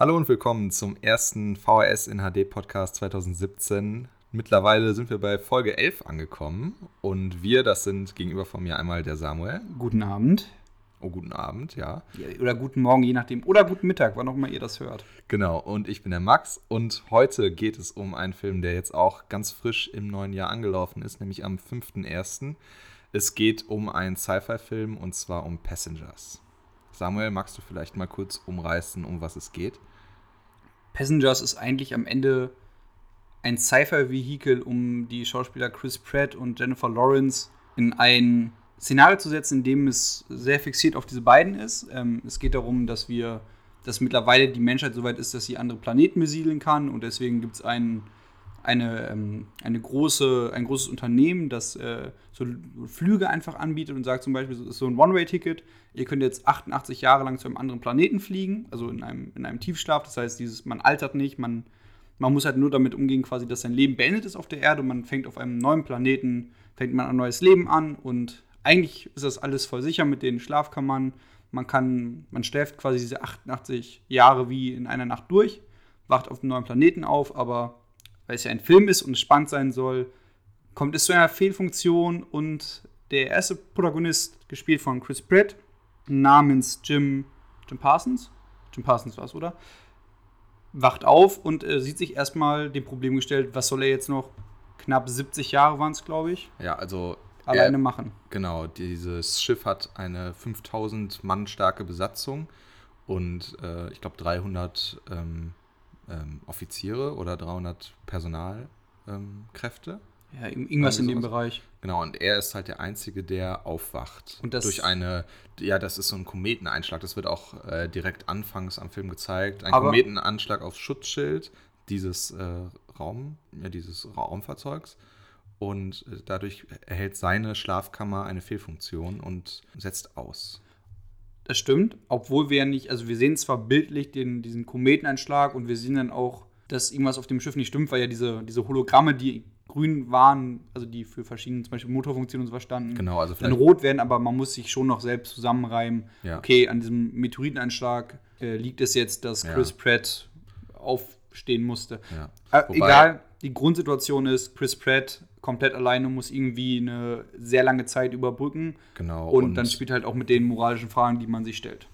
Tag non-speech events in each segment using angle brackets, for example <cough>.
Hallo und willkommen zum ersten VHS in HD Podcast 2017. Mittlerweile sind wir bei Folge 11 angekommen und wir, das sind gegenüber von mir einmal der Samuel. Guten Abend. Oh, guten Abend, ja. Oder guten Morgen, je nachdem. Oder guten Mittag, wann auch immer ihr das hört. Genau, und ich bin der Max und heute geht es um einen Film, der jetzt auch ganz frisch im neuen Jahr angelaufen ist, nämlich am 5.1. Es geht um einen Sci-Fi-Film und zwar um Passengers. Samuel, magst du vielleicht mal kurz umreißen, um was es geht? Passengers ist eigentlich am Ende ein Sci-Fi-Vehikel, um die Schauspieler Chris Pratt und Jennifer Lawrence in ein Szenario zu setzen, in dem es sehr fixiert auf diese beiden ist. Ähm, es geht darum, dass wir, dass mittlerweile die Menschheit so weit ist, dass sie andere Planeten besiedeln kann und deswegen gibt es ein, eine, ähm, eine große, ein großes Unternehmen, das äh, so Flüge einfach anbietet und sagt zum Beispiel, es ist so ein One-Way-Ticket, ihr könnt jetzt 88 Jahre lang zu einem anderen Planeten fliegen, also in einem, in einem Tiefschlaf. Das heißt, dieses, man altert nicht, man, man muss halt nur damit umgehen, quasi, dass sein Leben beendet ist auf der Erde und man fängt auf einem neuen Planeten, fängt man ein neues Leben an und eigentlich ist das alles voll sicher mit den Schlafkammern. Man kann, man schläft quasi diese 88 Jahre wie in einer Nacht durch, wacht auf einem neuen Planeten auf, aber weil es ja ein Film ist und es spannend sein soll, kommt es zu einer Fehlfunktion und der erste Protagonist, gespielt von Chris Pratt, namens Jim, Jim Parsons, Jim Parsons war es, oder? Wacht auf und äh, sieht sich erstmal dem Problem gestellt, was soll er jetzt noch knapp 70 Jahre waren es, glaube ich. Ja, also alleine er, machen. Genau, dieses Schiff hat eine 5000 Mann starke Besatzung und äh, ich glaube 300 ähm, ähm, Offiziere oder 300 Personalkräfte. Ähm, ja, irgendwas in dem Bereich. Genau, und er ist halt der Einzige, der aufwacht. Und das durch eine, ja, das ist so ein Kometeneinschlag. Das wird auch äh, direkt anfangs am Film gezeigt. Ein Kometenanschlag aufs Schutzschild dieses äh, Raum, ja, dieses Raumfahrzeugs. Und äh, dadurch erhält seine Schlafkammer eine Fehlfunktion und setzt aus. Das stimmt, obwohl wir ja nicht, also wir sehen zwar bildlich den, diesen Kometeneinschlag und wir sehen dann auch, dass irgendwas auf dem Schiff nicht stimmt, weil ja diese, diese Hologramme, die grün waren, also die für verschiedene, zum Beispiel Motorfunktionen und so verstanden, genau, also dann rot werden, aber man muss sich schon noch selbst zusammenreimen. Ja. Okay, an diesem Meteoriteneinschlag äh, liegt es jetzt, dass Chris ja. Pratt aufstehen musste. Ja. Äh, egal, die Grundsituation ist, Chris Pratt komplett alleine muss irgendwie eine sehr lange Zeit überbrücken. Genau. Und, und dann spielt halt auch mit den moralischen Fragen, die man sich stellt.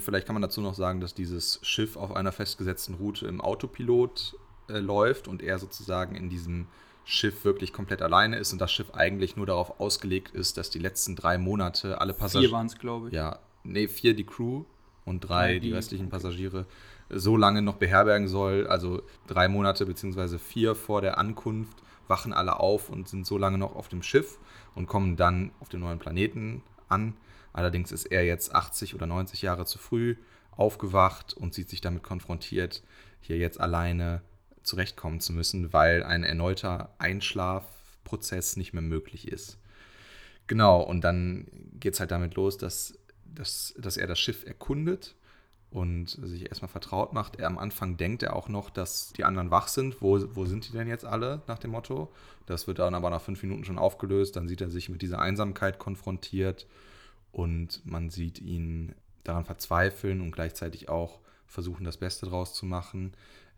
Vielleicht kann man dazu noch sagen, dass dieses Schiff auf einer festgesetzten Route im Autopilot äh, läuft und er sozusagen in diesem Schiff wirklich komplett alleine ist und das Schiff eigentlich nur darauf ausgelegt ist, dass die letzten drei Monate alle Passagiere. Vier waren es, glaube ich. Ja, nee, vier die Crew und drei ja, die, die, restlichen Passagiere so lange noch beherbergen soll. Also drei Monate beziehungsweise vier vor der Ankunft wachen alle auf und sind so lange noch auf dem Schiff und kommen dann auf dem neuen Planeten an. Allerdings ist er jetzt 80 oder 90 Jahre zu früh aufgewacht und sieht sich damit konfrontiert, hier jetzt alleine zurechtkommen zu müssen, weil ein erneuter Einschlafprozess nicht mehr möglich ist. Genau, und dann geht es halt damit los, dass, dass, dass er das Schiff erkundet und sich erstmal vertraut macht. Er am Anfang denkt er auch noch, dass die anderen wach sind. Wo, wo sind die denn jetzt alle nach dem Motto? Das wird dann aber nach fünf Minuten schon aufgelöst. Dann sieht er sich mit dieser Einsamkeit konfrontiert und man sieht ihn daran verzweifeln und gleichzeitig auch versuchen, das Beste draus zu machen.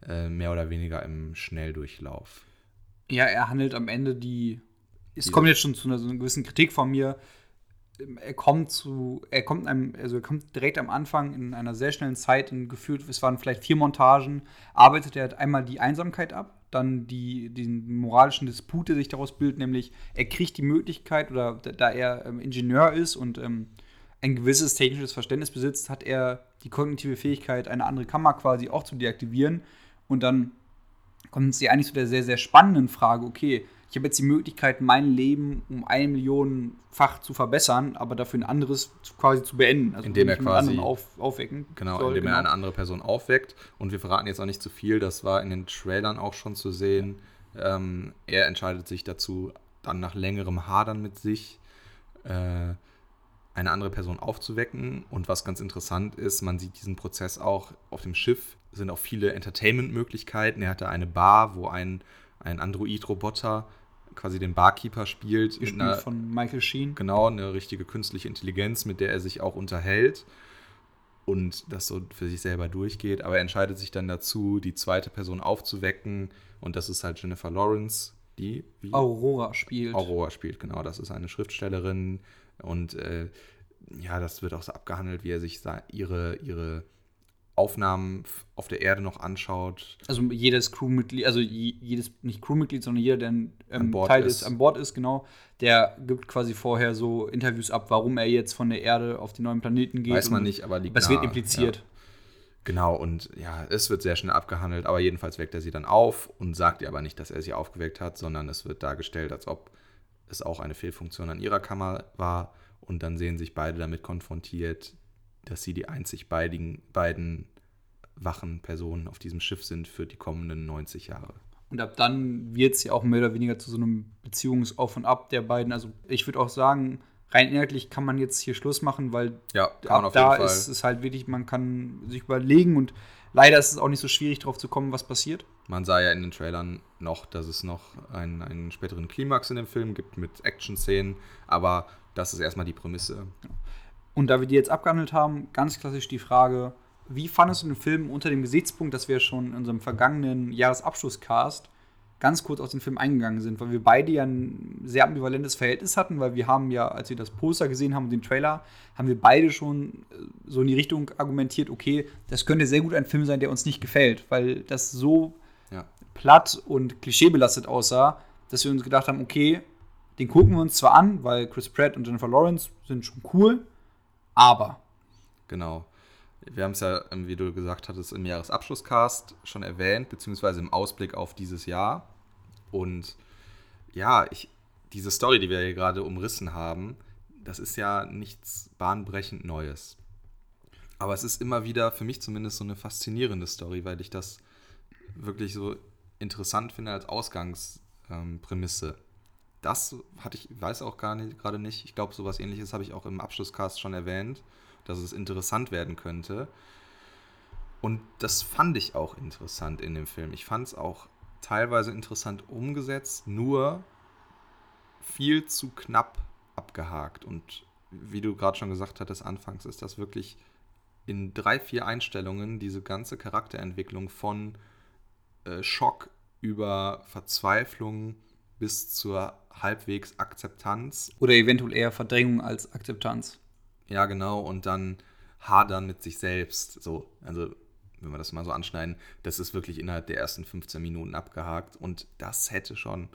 Äh, mehr oder weniger im Schnelldurchlauf. Ja, er handelt am Ende die. Es kommt jetzt schon zu einer, so einer gewissen Kritik von mir. Er kommt zu, er kommt einem, also er kommt direkt am Anfang in einer sehr schnellen Zeit, in gefühlt, es waren vielleicht vier Montagen, arbeitet er einmal die Einsamkeit ab, dann die, den moralischen Disput, der sich daraus bildet, nämlich er kriegt die Möglichkeit, oder da er ähm, Ingenieur ist und ähm, ein gewisses technisches Verständnis besitzt, hat er die kognitive Fähigkeit, eine andere Kammer quasi auch zu deaktivieren. Und dann kommt sie eigentlich zu der sehr, sehr spannenden Frage, okay, ich habe jetzt die Möglichkeit, mein Leben um eine Millionenfach zu verbessern, aber dafür ein anderes quasi zu beenden. Also indem er quasi auf, aufwecken genau, soll, indem genau. er eine andere Person aufweckt. Und wir verraten jetzt auch nicht zu viel, das war in den Trailern auch schon zu sehen. Ähm, er entscheidet sich dazu, dann nach längerem Hadern mit sich äh, eine andere Person aufzuwecken. Und was ganz interessant ist, man sieht diesen Prozess auch auf dem Schiff sind auch viele Entertainment-Möglichkeiten. Er hatte eine Bar, wo ein, ein Android-Roboter quasi den Barkeeper spielt. Gespielt einer, von Michael Sheen. Genau, eine richtige künstliche Intelligenz, mit der er sich auch unterhält. und das so für sich selber durchgeht. Aber er entscheidet sich dann dazu, die zweite Person aufzuwecken. Und das ist halt Jennifer Lawrence, die wie? Aurora spielt. Aurora spielt, genau. Das ist eine Schriftstellerin. Und äh, ja, das wird auch so abgehandelt, wie er sich ihre, ihre Aufnahmen auf der Erde noch anschaut. Also jedes Crewmitglied, also jedes, nicht Crewmitglied, sondern jeder, der ähm, Teil ist. ist, an Bord ist, genau, der gibt quasi vorher so Interviews ab, warum er jetzt von der Erde auf den neuen Planeten geht. Weiß man nicht, aber liegt Das wird impliziert. Ja. Genau, und ja, es wird sehr schnell abgehandelt, aber jedenfalls weckt er sie dann auf und sagt ihr aber nicht, dass er sie aufgeweckt hat, sondern es wird dargestellt, als ob es auch eine Fehlfunktion an ihrer Kammer war und dann sehen sich beide damit konfrontiert, dass sie die einzig beiden, beiden wachen Personen auf diesem Schiff sind für die kommenden 90 Jahre. Und ab dann wird es ja auch mehr oder weniger zu so einem Beziehungsauf und Ab der beiden. Also ich würde auch sagen, rein inhaltlich kann man jetzt hier Schluss machen, weil ja, ab da ist es halt wirklich, man kann sich überlegen und leider ist es auch nicht so schwierig, darauf zu kommen, was passiert. Man sah ja in den Trailern noch, dass es noch einen, einen späteren Klimax in dem Film gibt mit Action-Szenen, aber das ist erstmal die Prämisse. Und da wir die jetzt abgehandelt haben, ganz klassisch die Frage, wie fandest du den Film unter dem Gesichtspunkt, dass wir schon in unserem vergangenen Jahresabschlusscast ganz kurz auf den Film eingegangen sind, weil wir beide ja ein sehr ambivalentes Verhältnis hatten, weil wir haben ja, als wir das Poster gesehen haben und den Trailer, haben wir beide schon äh, so in die Richtung argumentiert, okay, das könnte sehr gut ein Film sein, der uns nicht gefällt, weil das so ja. platt und klischeebelastet aussah, dass wir uns gedacht haben, okay, den gucken wir uns zwar an, weil Chris Pratt und Jennifer Lawrence sind schon cool, aber. Genau. Wir haben es ja, ähm, wie du gesagt hattest, im Jahresabschlusscast schon erwähnt, beziehungsweise im Ausblick auf dieses Jahr. Und ja, ich, diese Story, die wir hier gerade umrissen haben, das ist ja nichts bahnbrechend Neues. Aber es ist immer wieder, für mich zumindest, so eine faszinierende Story, weil ich das wirklich so interessant finde als Ausgangsprämisse. Das hatte ich, weiß auch gar nicht, gerade nicht. Ich glaube, sowas ähnliches habe ich auch im Abschlusscast schon erwähnt dass es interessant werden könnte. Und das fand ich auch interessant in dem Film. Ich fand es auch teilweise interessant umgesetzt, nur viel zu knapp abgehakt. Und wie du gerade schon gesagt hattest, anfangs ist das wirklich in drei, vier Einstellungen diese ganze Charakterentwicklung von äh, Schock über Verzweiflung bis zur halbwegs Akzeptanz. Oder eventuell eher Verdrängung als Akzeptanz. Ja, genau. Und dann hadern mit sich selbst. So, also wenn wir das mal so anschneiden, das ist wirklich innerhalb der ersten 15 Minuten abgehakt. Und das hätte schon,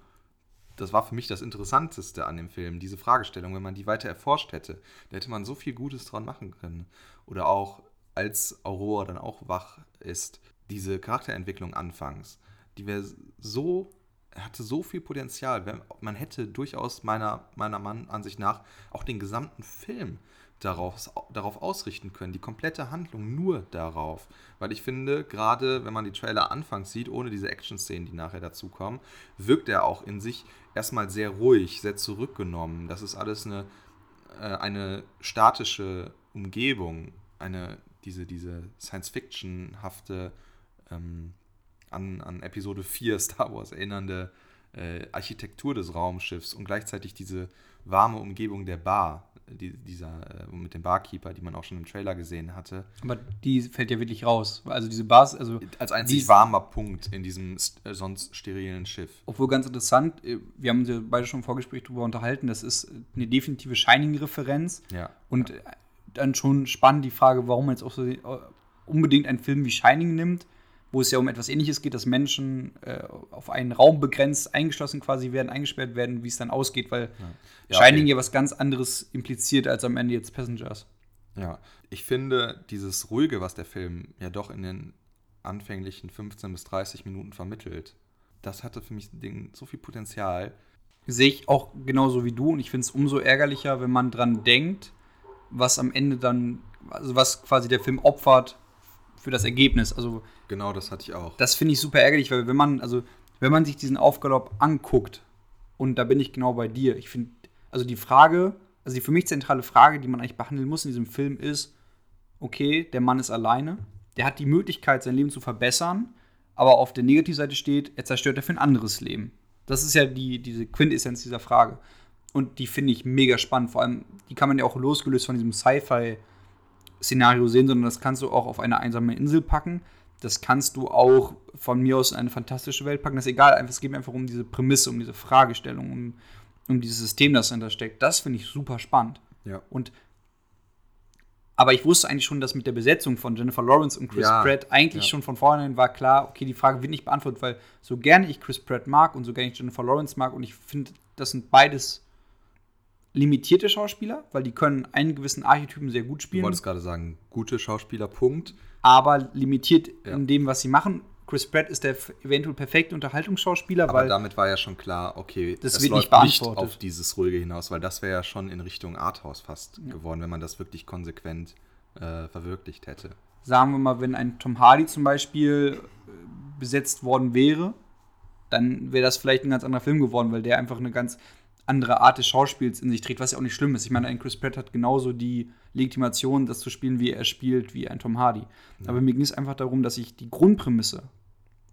das war für mich das Interessanteste an dem Film, diese Fragestellung, wenn man die weiter erforscht hätte, da hätte man so viel Gutes dran machen können. Oder auch als Aurora dann auch wach ist, diese Charakterentwicklung anfangs, die wäre so, hatte so viel Potenzial. Man hätte durchaus meiner, meiner Ansicht nach auch den gesamten Film darauf, darauf ausrichten können, die komplette Handlung nur darauf. Weil ich finde, gerade wenn man die Trailer anfangs sieht, ohne diese Action-Szenen, die nachher dazukommen, wirkt er auch in sich erstmal sehr ruhig, sehr zurückgenommen. Das ist alles eine, äh, eine statische Umgebung, eine, diese, diese Science-Fiction-hafte, ähm, an, an Episode 4 <laughs> Star Wars erinnernde äh, Architektur des Raumschiffs und gleichzeitig diese warme Umgebung der Bar die, dieser äh, mit dem Barkeeper, die man auch schon im Trailer gesehen hatte. Aber die fällt ja wirklich raus. Also diese Bars, also als einzig warmer Punkt in diesem äh, sonst sterilen Schiff. Obwohl ganz interessant, äh, wir haben uns ja beide schon im Vorgespräch darüber unterhalten, das ist eine definitive Shining-Referenz. Ja. Und ja. dann schon spannend die Frage, warum man jetzt auch so äh, unbedingt einen Film wie Shining nimmt wo es ja um etwas Ähnliches geht, dass Menschen äh, auf einen Raum begrenzt eingeschlossen quasi werden, eingesperrt werden, wie es dann ausgeht, weil ja. Ja, Shining okay. ja was ganz anderes impliziert als am Ende jetzt Passengers. Ja, ich finde dieses Ruhige, was der Film ja doch in den anfänglichen 15 bis 30 Minuten vermittelt, das hatte für mich so viel Potenzial. Sehe ich auch genauso wie du und ich finde es umso ärgerlicher, wenn man dran denkt, was am Ende dann, also was quasi der Film opfert für das Ergebnis. Also Genau, das hatte ich auch. Das finde ich super ärgerlich, weil wenn man, also wenn man sich diesen Aufgalopp anguckt, und da bin ich genau bei dir, ich finde, also die Frage, also die für mich zentrale Frage, die man eigentlich behandeln muss in diesem Film ist, okay, der Mann ist alleine, der hat die Möglichkeit, sein Leben zu verbessern, aber auf der Negativseite steht, er zerstört dafür ein anderes Leben. Das ist ja die, diese Quintessenz dieser Frage. Und die finde ich mega spannend. Vor allem, die kann man ja auch losgelöst von diesem Sci-Fi Szenario sehen, sondern das kannst du auch auf eine einsame Insel packen. Das kannst du auch von mir aus in eine fantastische Welt packen. Das ist egal, es geht mir einfach um diese Prämisse, um diese Fragestellung, um, um dieses System, das dahinter steckt. Das finde ich super spannend. Ja. Und aber ich wusste eigentlich schon, dass mit der Besetzung von Jennifer Lawrence und Chris Ja, Pratt eigentlich ja. schon von vornherein war klar, okay, die Frage wird nicht beantwortet, weil so gerne ich Chris Pratt mag und so gerne ich Jennifer Lawrence mag und ich finde, das sind beides limitierte Schauspieler, weil die können einen gewissen Archetypen sehr gut Du spielen, wolltest gerade sagen, gute Schauspieler, Punkt. aber limitiert Ja. in dem, was sie machen. Chris Pratt ist der eventuell perfekte Unterhaltungsschauspieler, Aber weil damit war ja schon klar, okay, Das es wird nicht läuft nicht beantwortet. auf dieses Ruhige hinaus, weil das wäre ja schon in Richtung Arthouse fast geworden, wenn man das wirklich konsequent äh, verwirklicht hätte. sagen wir mal, wenn ein Tom Hardy zum Beispiel äh, besetzt worden wäre, dann wäre das vielleicht ein ganz anderer Film geworden, weil der einfach eine ganz andere Art des Schauspiels in sich trägt, was ja auch nicht schlimm ist. Ich meine, ein Chris Pratt hat genauso die Legitimation, das zu spielen, wie er spielt, wie ein Tom Hardy. Aber mir ging es einfach darum, dass ich die Grundprämisse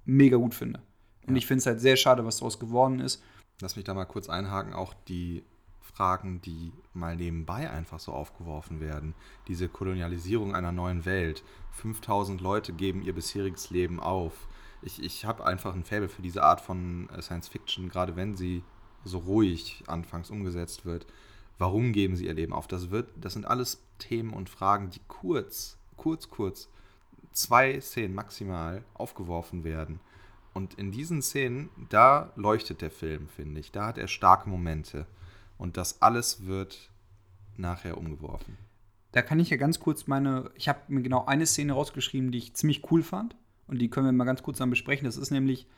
mega gut finde. Und Ja. ich finde es halt sehr schade, was daraus geworden ist. Lass mich da mal kurz einhaken, auch die Fragen, die mal nebenbei einfach so aufgeworfen werden. Diese Kolonialisierung einer neuen Welt. 5000 Leute geben ihr bisheriges Leben auf. Ich, ich habe einfach ein Faible für diese Art von äh, Science Fiction, gerade wenn sie so ruhig anfangs umgesetzt wird. Warum geben sie ihr Leben auf? Das, wird, das sind alles Themen und Fragen, die kurz, kurz, kurz, zwei Szenen maximal aufgeworfen werden. Und in diesen Szenen, da leuchtet der Film, finde ich. Da hat er starke Momente. Und das alles wird nachher umgeworfen. Da kann ich ja ganz kurz meine, ich habe mir genau eine Szene rausgeschrieben, die ich ziemlich cool fand. Und die können wir mal ganz kurz dann besprechen. Das ist nämlich,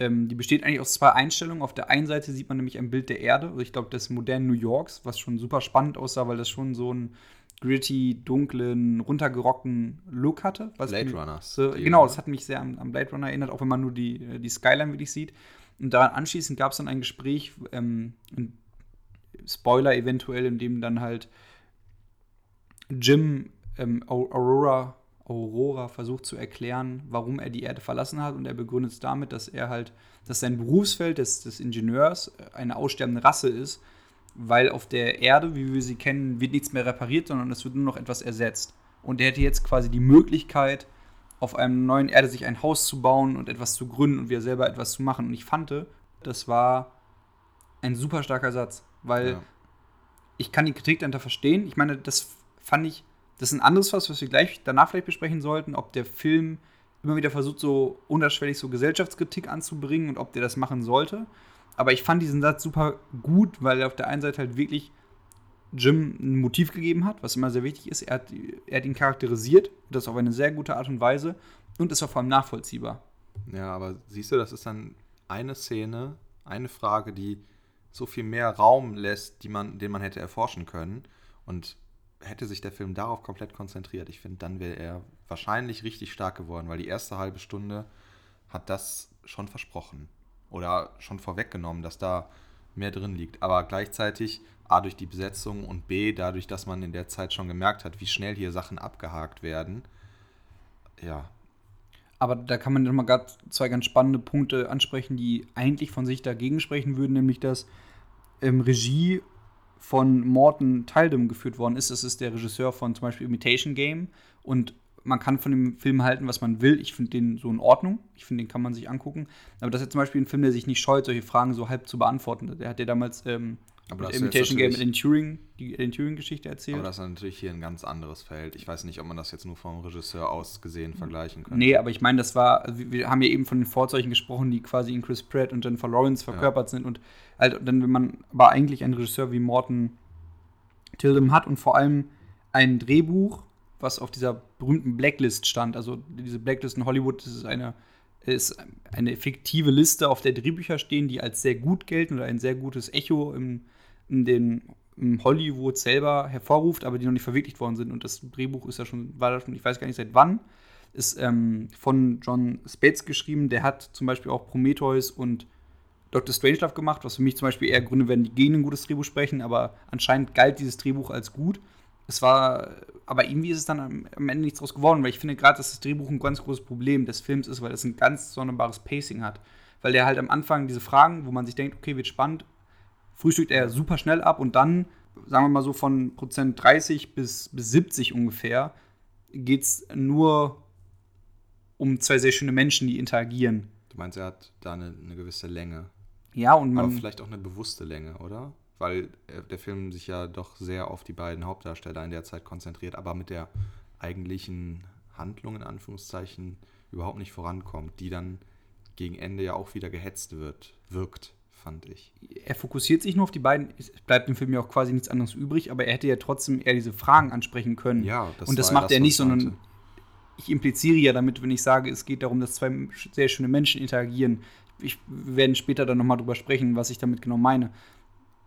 ähm, die besteht eigentlich aus zwei Einstellungen. Auf der einen Seite sieht man nämlich ein Bild der Erde, also ich glaube des modernen New Yorks, was schon super spannend aussah, weil das schon so einen gritty, dunklen, runtergerockten Look hatte. Blade Runners. So, genau, das hat mich sehr an, an Blade Runner erinnert, auch wenn man nur die, äh, die Skyline wirklich sieht. Und daran anschließend gab es dann ein Gespräch, ähm, ein Spoiler eventuell, in dem dann halt Jim ähm, Au- Aurora, Aurora versucht zu erklären, warum er die Erde verlassen hat. Und er begründet es damit, dass er halt, dass sein Berufsfeld des, des Ingenieurs eine aussterbende Rasse ist, weil auf der Erde, wie wir sie kennen, wird nichts mehr repariert, sondern es wird nur noch etwas ersetzt. Und er hätte jetzt quasi die Möglichkeit, auf einem neuen Erde sich ein Haus zu bauen und etwas zu gründen und wir selber etwas zu machen. Und ich fand, das war ein super starker Satz, weil Ja. ich kann die Kritik dahinter verstehen. Ich meine, das fand ich, das ist ein anderes was, was wir gleich danach vielleicht besprechen sollten, ob der Film immer wieder versucht, so unterschwellig so Gesellschaftskritik anzubringen und ob der das machen sollte. Aber ich fand diesen Satz super gut, weil er auf der einen Seite halt wirklich Jim ein Motiv gegeben hat, was immer sehr wichtig ist. Er hat, er hat ihn charakterisiert, das auf eine sehr gute Art und Weise und ist auch vor allem nachvollziehbar. Ja, aber siehst du, das ist dann eine Szene, eine Frage, die so viel mehr Raum lässt, man, den man hätte erforschen können. Und hätte sich der Film darauf komplett konzentriert, ich finde, dann wäre er wahrscheinlich richtig stark geworden, weil die erste halbe Stunde hat das schon versprochen oder schon vorweggenommen, dass da mehr drin liegt. Aber gleichzeitig A durch die Besetzung und B dadurch, dass man in der Zeit schon gemerkt hat, wie schnell hier Sachen abgehakt werden. Ja, Aber da kann man nochmal zwei ganz spannende Punkte ansprechen, die eigentlich von sich dagegen sprechen würden, nämlich dass ähm, Regie von Morton Tyldum geführt worden ist. Das ist der Regisseur von zum Beispiel Imitation Game. Und man kann von dem Film halten, was man will. Ich finde den so in Ordnung. Ich finde, den kann man sich angucken. Aber das ist zum Beispiel ein Film, der sich nicht scheut, solche Fragen so halb zu beantworten. Der hat ja damals ähm, Aber das Imitation Game natürlich- in Turing, die in Turing-Geschichte erzählt. Aber das ist natürlich hier ein ganz anderes Feld. Ich weiß nicht, ob man das jetzt nur vom Regisseur aus gesehen vergleichen könnte. Nee, aber ich meine, das war, also wir- haben ja eben von den Vorzeichen gesprochen, die quasi in Chris Pratt und Jennifer Lawrence verkörpert sind. Und halt, dann, wenn man aber eigentlich einen Regisseur wie Morton Tildum hat und vor allem ein Drehbuch, was auf dieser berühmten Blacklist stand. Also diese Blacklist in Hollywood, das ist eine, ist eine fiktive Liste, auf der Drehbücher stehen, die als sehr gut gelten oder ein sehr gutes Echo im, in den Hollywood selber hervorruft, aber die noch nicht verwirklicht worden sind. Und das Drehbuch ist ja schon, war da schon, ich weiß gar nicht seit wann, ist ähm, von John Spates geschrieben. Der hat zum Beispiel auch Prometheus und Dr. Strangelove gemacht, was für mich zum Beispiel eher Gründe werden, die gegen ein gutes Drehbuch sprechen, aber anscheinend galt dieses Drehbuch als gut. Es war, aber irgendwie ist es dann am, am Ende nichts draus geworden, weil ich finde gerade, dass das Drehbuch ein ganz großes Problem des Films ist, weil es ein ganz sonderbares Pacing hat. Weil der halt am Anfang diese Fragen, wo man sich denkt, okay, wird spannend, frühstückt er super schnell ab und dann sagen wir mal so von Prozent 30 bis, bis 70 ungefähr, geht es nur um zwei sehr schöne Menschen, die interagieren. Du meinst, er hat da eine, eine gewisse Länge. Ja, und man. Aber vielleicht auch eine bewusste Länge, oder? Weil äh, der Film sich ja doch sehr auf die beiden Hauptdarsteller in der Zeit konzentriert, aber mit der eigentlichen Handlung in Anführungszeichen überhaupt nicht vorankommt, die dann gegen Ende ja auch wieder gehetzt wird, wirkt, fand ich. er fokussiert sich nur auf die beiden. Es bleibt im Film ja auch quasi nichts anderes übrig, aber er hätte ja trotzdem eher diese Fragen ansprechen können. Ja, und das macht ja er nicht, ich sondern ich impliziere ja damit, wenn ich sage, es geht darum, dass zwei sehr schöne Menschen interagieren. Ich, wir werden später dann nochmal drüber sprechen, was ich damit genau meine.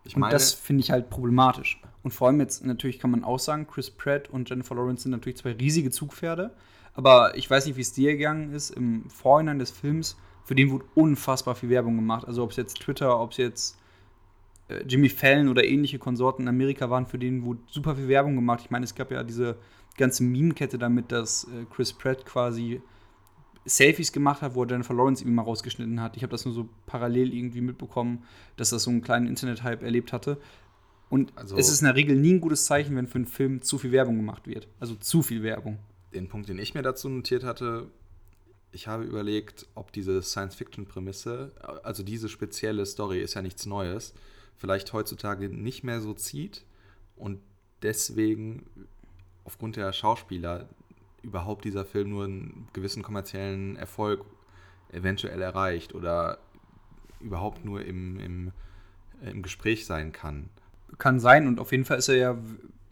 Ich Und meine, das finde ich halt problematisch. Und vor allem jetzt, natürlich kann man auch sagen, Chris Pratt und Jennifer Lawrence sind natürlich zwei riesige Zugpferde. Aber ich weiß nicht, wie es dir gegangen ist. Im Vorhinein des Films, für den wurde unfassbar viel Werbung gemacht. Also ob es jetzt Twitter, ob es jetzt äh, Jimmy Fallon oder ähnliche Konsorten in Amerika waren, für den wurde super viel Werbung gemacht. Ich meine, es gab ja diese ganze Meme-Kette damit, dass äh, Chris Pratt quasi Selfies gemacht hat, wo er Jennifer Lawrence irgendwie mal rausgeschnitten hat. Ich habe das nur so parallel irgendwie mitbekommen, dass das so einen kleinen Internet-Hype erlebt hatte. Und Also- es ist in der Regel nie ein gutes Zeichen, wenn für einen Film zu viel Werbung gemacht wird. Also zu viel Werbung. den Punkt, den ich mir dazu notiert hatte, ich habe überlegt, ob diese Science-Fiction-Prämisse, also diese spezielle Story ist ja nichts Neues, vielleicht heutzutage nicht mehr so zieht und deswegen aufgrund der Schauspieler überhaupt dieser Film nur einen gewissen kommerziellen Erfolg eventuell erreicht oder überhaupt nur im, im, im Gespräch sein kann. Kann sein und auf jeden Fall ist er ja,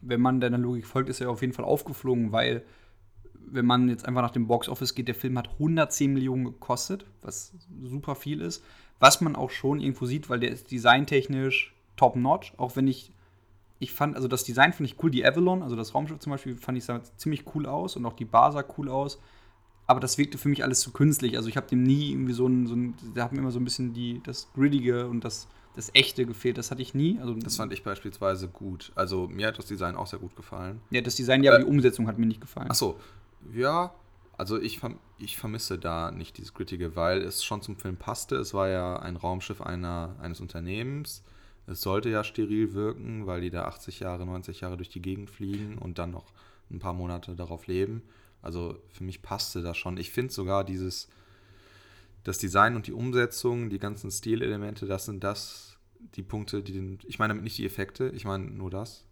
wenn man deiner Logik folgt, ist er auf jeden Fall aufgeflogen, weil wenn man jetzt einfach nach dem Box Office geht, der Film hat 110 Millionen gekostet, was super viel ist. Was man auch schon irgendwo sieht, weil der ist designtechnisch top notch, auch wenn ich ich fand, also das Design finde ich cool, die Avalon, also das Raumschiff zum Beispiel, fand ich ziemlich cool aus und auch die Bar sah cool aus. Aber das wirkte für mich alles zu künstlich. Also ich habe dem nie irgendwie so ein, so ein da hat mir immer so ein bisschen die, das Grittige und das, das Echte gefehlt. Das hatte ich nie. Also Das fand ich beispielsweise gut. Also mir hat das Design auch sehr gut gefallen. ja, das Design, ja, aber die Umsetzung hat mir nicht gefallen. Ach so, ja, also ich, ich vermisse da nicht dieses Grittige, weil es schon zum Film passte. Es war ja ein Raumschiff einer, eines Unternehmens. Es sollte ja steril wirken, weil die da 80 Jahre, 90 Jahre durch die Gegend fliegen und dann noch ein paar Monate darauf leben. Also für mich passte das schon. Ich finde sogar dieses, das Design und die Umsetzung, die ganzen Stilelemente, das sind das, die Punkte, die den, ich meine damit nicht die Effekte, ich meine nur das.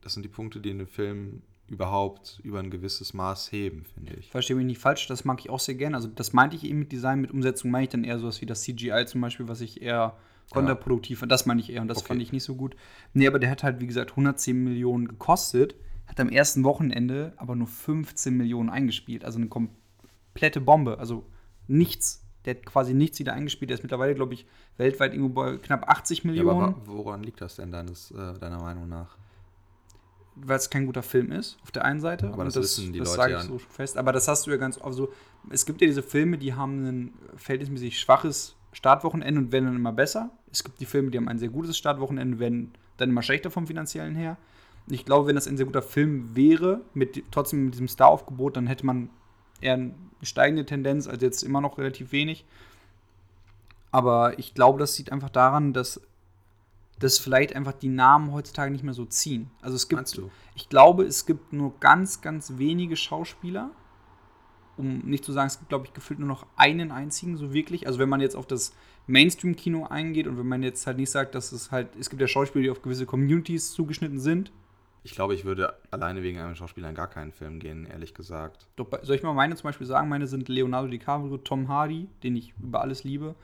Das sind die Punkte, die den Film überhaupt über ein gewisses Maß heben, finde ich. Verstehe mich nicht falsch, das mag ich auch sehr gerne. Also das meinte ich eben mit Design, mit Umsetzung meine ich dann eher sowas wie das CGI zum Beispiel, was ich eher kontraproduktiv fand. Das meine ich eher und das Okay. fand ich nicht so gut. Nee, aber der hat halt, wie gesagt, 110 Millionen gekostet, hat am ersten Wochenende aber nur 15 Millionen eingespielt. Also eine komplette Bombe. Also nichts. Der hat quasi nichts wieder eingespielt. Der ist mittlerweile, glaube ich, weltweit irgendwo bei knapp 80 Ja, Millionen. aber wa- woran liegt das denn deines, äh, deiner Meinung nach? Weil es kein guter Film ist, auf der einen Seite. Aber das das Leute sage ich so fest. Aber das hast du ja ganz oft so. Es gibt ja diese Filme, die haben ein verhältnismäßig schwaches Startwochenende und werden dann immer besser. Es gibt die Filme, die haben ein sehr gutes Startwochenende, werden dann immer schlechter vom finanziellen her. Und ich glaube, wenn das ein sehr guter Film wäre, mit trotzdem mit diesem Star-Aufgebot, dann hätte man eher eine steigende Tendenz, als jetzt immer noch relativ wenig. Aber ich glaube, das liegt einfach daran, dass dass vielleicht einfach die Namen heutzutage nicht mehr so ziehen. Also es gibt, ich glaube, es gibt nur ganz, ganz wenige Schauspieler, um nicht zu sagen, es gibt, glaube ich, gefühlt nur noch einen einzigen, so wirklich. Also wenn man jetzt auf das Mainstream-Kino eingeht und wenn man jetzt halt nicht sagt, dass es halt, es gibt ja Schauspieler, die auf gewisse Communities zugeschnitten sind. Ich glaube, ich würde alleine wegen einem Schauspieler in gar keinen Film gehen, ehrlich gesagt. Doch, soll ich mal meine zum Beispiel sagen? Meine sind Leonardo DiCaprio, Tom Hardy, den ich über alles liebe,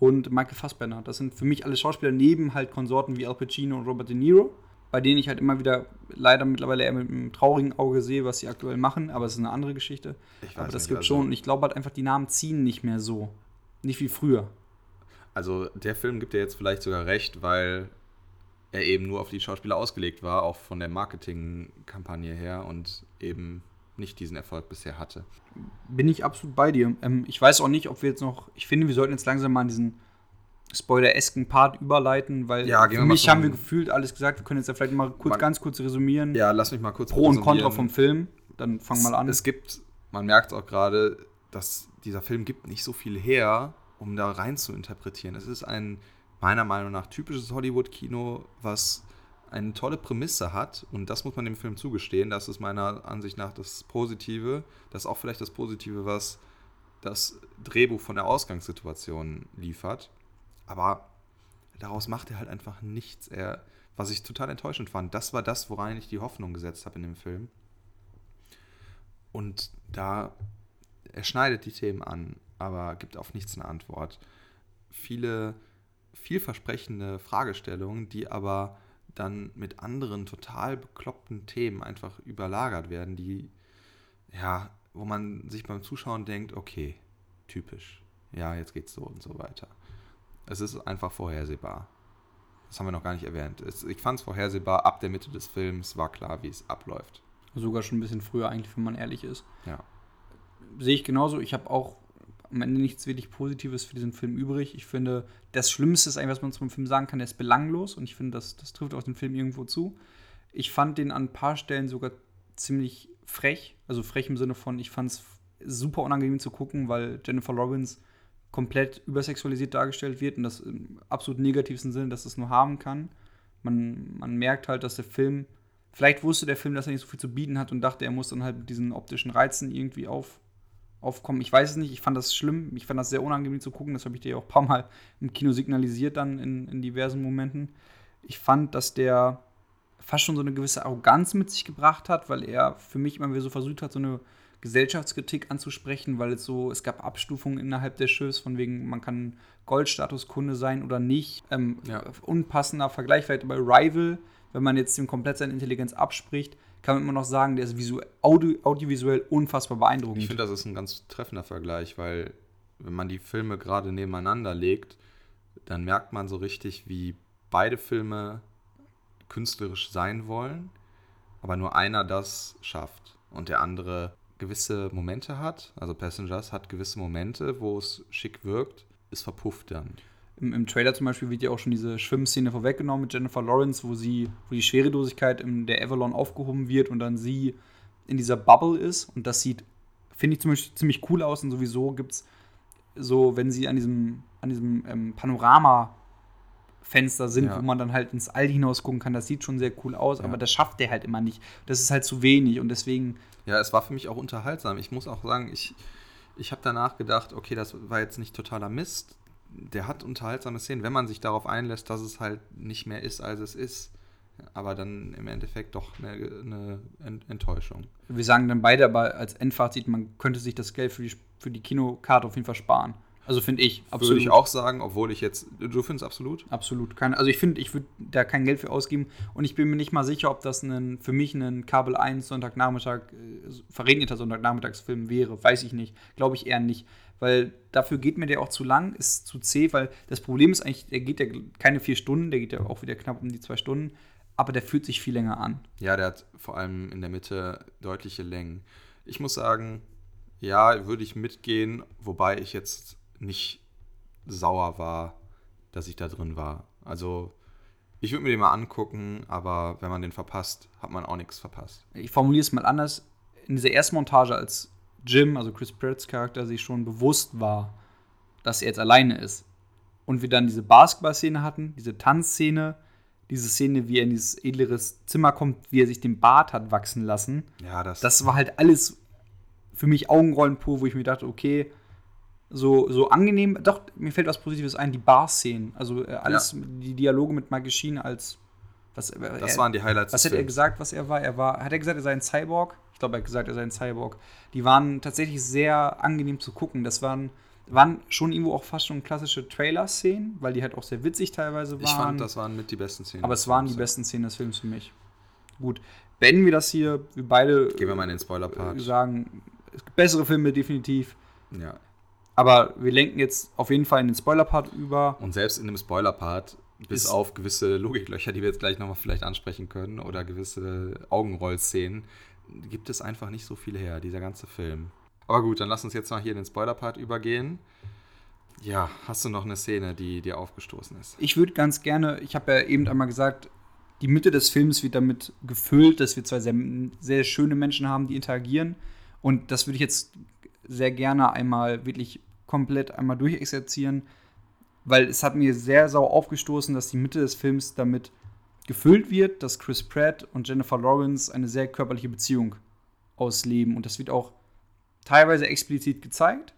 und Michael Fassbender. Das sind für mich alle Schauspieler neben halt Konsorten wie Al Pacino und Robert De Niro, bei denen ich halt immer wieder leider mittlerweile eher mit einem traurigen Auge sehe, was sie aktuell machen, aber es ist eine andere Geschichte. Ich aber das nicht, gibt also- schon. Und ich glaube halt einfach, die Namen ziehen nicht mehr so. Nicht wie früher. Also der Film gibt dir jetzt vielleicht sogar recht, weil er eben nur auf die Schauspieler ausgelegt war, auch von der Marketingkampagne her und eben nicht diesen Erfolg bisher hatte. Bin ich absolut bei dir. Ähm, ich weiß auch nicht, ob wir jetzt noch. Ich finde, wir sollten jetzt langsam mal in diesen spoiler-esken Part überleiten, weil Ja, für mich haben wir gefühlt alles gesagt. Wir können jetzt ja vielleicht mal kurz, Man- ganz kurz resümieren. Ja, lass mich mal kurz Pro und Contra vom Film. Dann fang mal an. Es gibt, man merkt auch gerade, dass dieser Film gibt nicht so viel her, um da rein zu interpretieren. Es ist ein meiner Meinung nach typisches Hollywood-Kino, was eine tolle Prämisse hat, und das muss man dem Film zugestehen, das ist meiner Ansicht nach das Positive, das ist auch vielleicht das Positive, was das Drehbuch von der Ausgangssituation liefert. Aber daraus macht er halt einfach nichts. Er, was ich total enttäuschend fand, das war das, woran ich die Hoffnung gesetzt habe in dem Film. Und da, er schneidet die Themen an, aber gibt auf nichts eine Antwort. Viele vielversprechende Fragestellungen, die aber dann mit anderen total bekloppten Themen einfach überlagert werden, die, ja, wo man sich beim Zuschauen denkt, okay, typisch, ja, jetzt geht's so und so weiter. Es ist einfach vorhersehbar. Das haben wir noch gar nicht erwähnt. Es, ich fand es vorhersehbar, ab der Mitte des Films war klar, wie es abläuft. Sogar schon ein bisschen früher eigentlich, wenn man ehrlich ist. Ja. Sehe ich genauso. Ich habe auch am Ende nichts wirklich Positives für diesen Film übrig. Ich finde, das Schlimmste ist eigentlich, was man zum Film sagen kann, der ist belanglos und ich finde, das, das trifft auch den Film irgendwo zu. Ich fand den an ein paar Stellen sogar ziemlich frech. Also frech im Sinne von, ich fand es super unangenehm zu gucken, weil Jennifer Lawrence komplett übersexualisiert dargestellt wird und das im absolut negativsten Sinne, dass es nur haben kann. Man, man merkt halt, dass der Film, vielleicht wusste der Film, dass er nicht so viel zu bieten hat und dachte, er muss dann halt mit diesen optischen Reizen irgendwie auf, aufkommen. Ich weiß es nicht, ich fand das schlimm, ich fand das sehr unangenehm zu gucken, das habe ich dir auch ein paar Mal im Kino signalisiert dann in, in diversen Momenten. Ich fand, dass der fast schon so eine gewisse Arroganz mit sich gebracht hat, weil er für mich immer wieder so versucht hat, so eine Gesellschaftskritik anzusprechen, weil es so, es gab Abstufungen innerhalb der Shows, von wegen, man kann Goldstatuskunde sein oder nicht. Ähm, ja. Unpassender Vergleich vielleicht bei Rival, wenn man jetzt dem komplett seine Intelligenz abspricht, kann man immer noch sagen, der ist visuell, audio, audiovisuell unfassbar beeindruckend. Ich finde, das ist ein ganz treffender Vergleich, weil wenn man die Filme gerade nebeneinander legt, dann merkt man so richtig, wie beide Filme künstlerisch sein wollen, aber nur einer das schafft und der andere gewisse Momente hat. Also Passengers hat gewisse Momente, wo es schick wirkt, ist verpufft dann. Im, Im, Trailer zum Beispiel wird ja auch schon diese Schwimmszene vorweggenommen mit Jennifer Lawrence, wo sie, wo die Schwerelosigkeit in der Avalon aufgehoben wird und dann sie in dieser Bubble ist. Und das sieht, finde ich, zum Beispiel ziemlich cool aus. Und sowieso gibt es so, wenn sie an diesem, an diesem ähm, Panorama Fenster sind, ja. wo man dann halt ins All hinaus gucken kann. Das sieht schon sehr cool aus, ja. aber das schafft der halt immer nicht. Das ist halt zu wenig und deswegen. Ja, es war für mich auch unterhaltsam. Ich muss auch sagen, ich, ich habe danach gedacht, okay, das war jetzt nicht totaler Mist der hat unterhaltsame Szenen, wenn man sich darauf einlässt, dass es halt nicht mehr ist, als es ist. Aber dann im Endeffekt doch eine, eine Enttäuschung. Wir sagen dann beide aber als Endfazit, man könnte sich das Geld für die, für die Kinokarte auf jeden Fall sparen. Also finde ich. Absolut. Würde ich auch sagen, obwohl ich jetzt. Du findest absolut? Absolut. Keine, also ich finde, ich würde da kein Geld für ausgeben. Und ich bin mir nicht mal sicher, ob das ein, für mich ein Kabel 1 Sonntagnachmittag, äh, verregneter Sonntagnachmittagsfilm wäre. Weiß ich nicht. Glaube ich eher nicht weil dafür geht mir der auch zu lang, ist zu zäh, weil das Problem ist eigentlich, der geht ja keine vier Stunden, der geht ja auch wieder knapp um die zwei Stunden, aber der fühlt sich viel länger an. Ja, der hat vor allem in der Mitte deutliche Längen. Ich muss sagen, ja, würde ich mitgehen, wobei ich jetzt nicht sauer war, dass ich da drin war. Also ich würde mir den mal angucken, aber wenn man den verpasst, hat man auch nichts verpasst. Ich formuliere es mal anders. In dieser ersten Montage, als Jim, also Chris Pratts Charakter, sich schon bewusst war, dass er jetzt alleine ist. Und wir dann diese Basketball-Szene hatten, diese Tanzszene, diese Szene, wie er in dieses edleres Zimmer kommt, wie er sich den Bart hat wachsen lassen. Ja, das. Das war halt alles für mich Augenrollen pur, wo ich mir dachte, okay, so, so angenehm. Doch, mir fällt was Positives ein, die Bar-Szenen. Also äh, alles, ja. die Dialoge mit Sheen als. Was, äh, das er, waren die Highlights. Was hat er gesagt, was er war? Er war. Hat er gesagt, er sei ein Cyborg? Ich glaube, er hat gesagt, er sei ein Cyborg. Die waren tatsächlich sehr angenehm zu gucken. Das waren, waren schon irgendwo auch fast schon klassische Trailer-Szenen, weil die halt auch sehr witzig teilweise waren. Ich fand, das waren mit die besten Szenen. Aber es waren die besten Szenen des Films für mich. Gut, beenden wir das hier. Wir beide Gehen wir mal in den Spoiler-Part. sagen, es gibt bessere Filme, definitiv. Ja. Aber wir lenken jetzt auf jeden Fall in den Spoiler-Part über. Und selbst in dem Spoiler-Part, bis auf gewisse Logiklöcher, die wir jetzt gleich nochmal vielleicht ansprechen können, oder gewisse Augenroll-Szenen, gibt es einfach nicht so viel her, dieser ganze Film. Aber gut, dann lass uns jetzt mal hier in den Spoiler-Part übergehen. Ja, hast du noch eine Szene, die dir aufgestoßen ist? Ich würde ganz gerne, ich habe ja eben einmal gesagt, die Mitte des Films wird damit gefüllt, dass wir zwei sehr, sehr schöne Menschen haben, die interagieren. Und das würde ich jetzt sehr gerne einmal wirklich komplett einmal durchexerzieren, weil es hat mir sehr sau aufgestoßen, dass die Mitte des Films damit gefüllt wird, dass Chris Pratt und Jennifer Lawrence eine sehr körperliche Beziehung ausleben. Und das wird auch teilweise explizit gezeigt.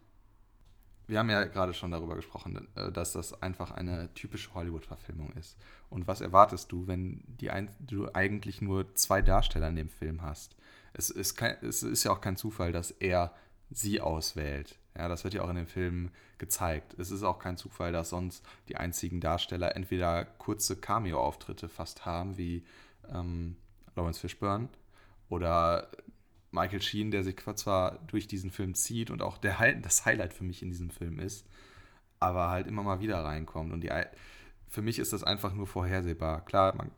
Wir haben ja gerade schon darüber gesprochen, äh, dass das einfach eine typische Hollywood-Verfilmung ist. Und was erwartest du, wenn ein, du eigentlich nur zwei Darsteller in dem Film hast? Es ist, kein, es ist ja auch kein Zufall, dass er sie auswählt. Ja, das wird ja auch in dem Film gezeigt. Es ist auch kein Zufall, dass sonst die einzigen Darsteller entweder kurze Cameo-Auftritte fast haben, wie ähm, Lawrence Fishburne oder Michael Sheen, der sich zwar durch diesen Film zieht und auch der, das Highlight für mich in diesem Film ist, aber halt immer mal wieder reinkommt. Und die, für mich ist das einfach nur vorhersehbar. Klar, man,